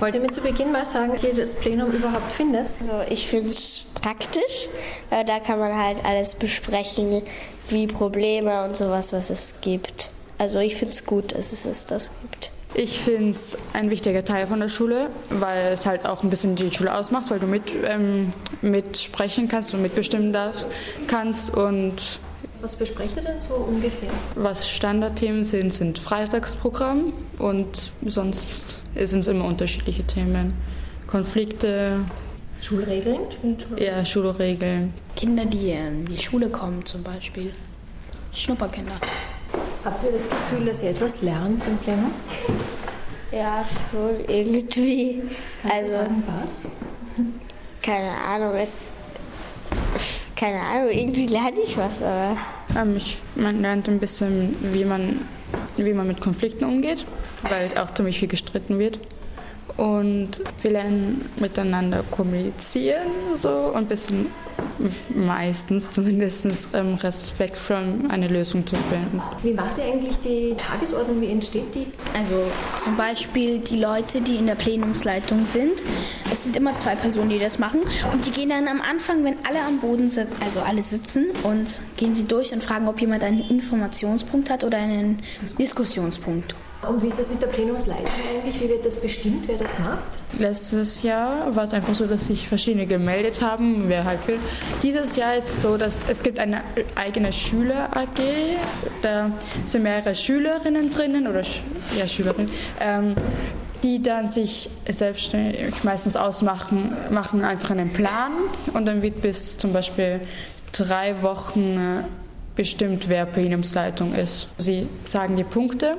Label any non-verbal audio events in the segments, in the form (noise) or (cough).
Wollt ihr mir zu Beginn mal sagen, wie ihr das Plenum überhaupt findet? Also ich finde es praktisch, weil da kann man halt alles besprechen, wie Probleme und sowas, was es gibt. Also ich finde es gut, dass es es das gibt. Ich finde es ein wichtiger Teil von der Schule, weil es halt auch ein bisschen die Schule ausmacht, weil du mit, ähm, mitsprechen kannst und mitbestimmen darfst, kannst und Was besprecht ihr denn so ungefähr? was Standardthemen sind, sind Freitagsprogramm und sonst sind es immer unterschiedliche Themen. Konflikte, Schulregeln? ja, Schulregeln. Kinder, die in die Schule kommen zum Beispiel. Schnupperkinder. Habt ihr das Gefühl, dass ihr etwas lernt im Plenum? (laughs) Ja, schon irgendwie. Kannst also, du sagen, was? keine Ahnung, es. Keine Ahnung, irgendwie lerne ich was, aber. Ähm, ich, man lernt ein bisschen, wie man, wie man mit Konflikten umgeht, weil auch ziemlich viel gestritten wird. Und wir lernen miteinander kommunizieren so und ein bisschen meistens zumindest ähm, respektvoll eine Lösung zu finden. Wie macht ihr eigentlich die Tagesordnung? Wie entsteht die? Also zum Beispiel die Leute, die in der Plenumsleitung sind. Es sind immer zwei Personen, die das machen. Und die gehen dann am Anfang, wenn alle am Boden sitzen, also alle sitzen, und gehen sie durch und fragen, ob jemand einen Informationspunkt hat oder einen Diskussionspunkt. Und wie ist das mit der Plenumsleitung eigentlich? Wie wird das bestimmt, wer das macht? Letztes Jahr war es einfach so, dass sich verschiedene gemeldet haben, wer halt will. Dieses Jahr ist es so, dass es gibt eine eigene Schüler-AG. Da sind mehrere Schülerinnen drinnen oder ja, Schülerinnen. Ähm, die dann sich selbstständig meistens ausmachen, machen einfach einen Plan und dann wird bis zum Beispiel drei Wochen äh, bestimmt, wer Plenumsleitung ist. Sie sagen die Punkte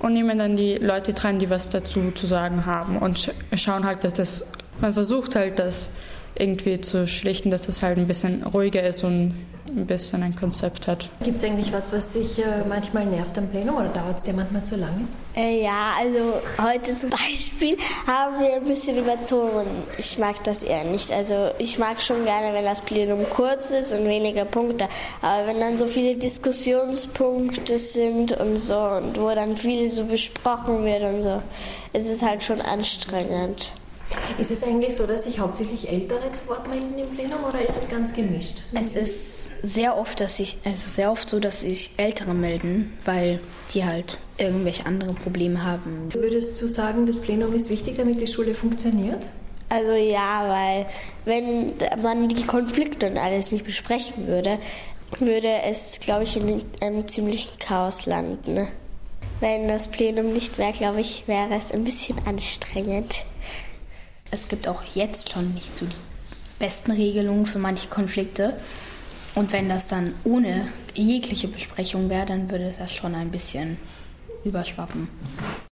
und nehmen dann die Leute dran, die was dazu zu sagen haben und sch schauen halt, dass das, man versucht halt das irgendwie zu schlichten, dass das halt ein bisschen ruhiger ist und ein bisschen ein Konzept hat. Gibt es eigentlich was, was dich äh, manchmal nervt am Plenum oder dauert es dir manchmal zu lange? Äh, ja, also heute zum (laughs) Beispiel haben wir ein bisschen überzogen. Ich mag das eher nicht. Also ich mag schon gerne, wenn das Plenum kurz ist und weniger Punkte. Aber wenn dann so viele Diskussionspunkte sind und so und wo dann viel so besprochen wird und so, ist es halt schon anstrengend. Ist es eigentlich so, dass sich hauptsächlich Ältere zu Wort melden im Plenum oder ist es ganz gemischt? Es ist sehr oft, dass ich, also sehr oft so, dass sich Ältere melden, weil die halt irgendwelche andere Probleme haben. Würdest du sagen, das Plenum ist wichtig, damit die Schule funktioniert? Also ja, weil wenn man die Konflikte und alles nicht besprechen würde, würde es, glaube ich, in einem ziemlichen Chaos landen. Wenn das Plenum nicht wäre, glaube ich, wäre es ein bisschen anstrengend. Es gibt auch jetzt schon nicht so die besten Regelungen für manche Konflikte. Und wenn das dann ohne jegliche Besprechung wäre, dann würde das schon ein bisschen überschwappen.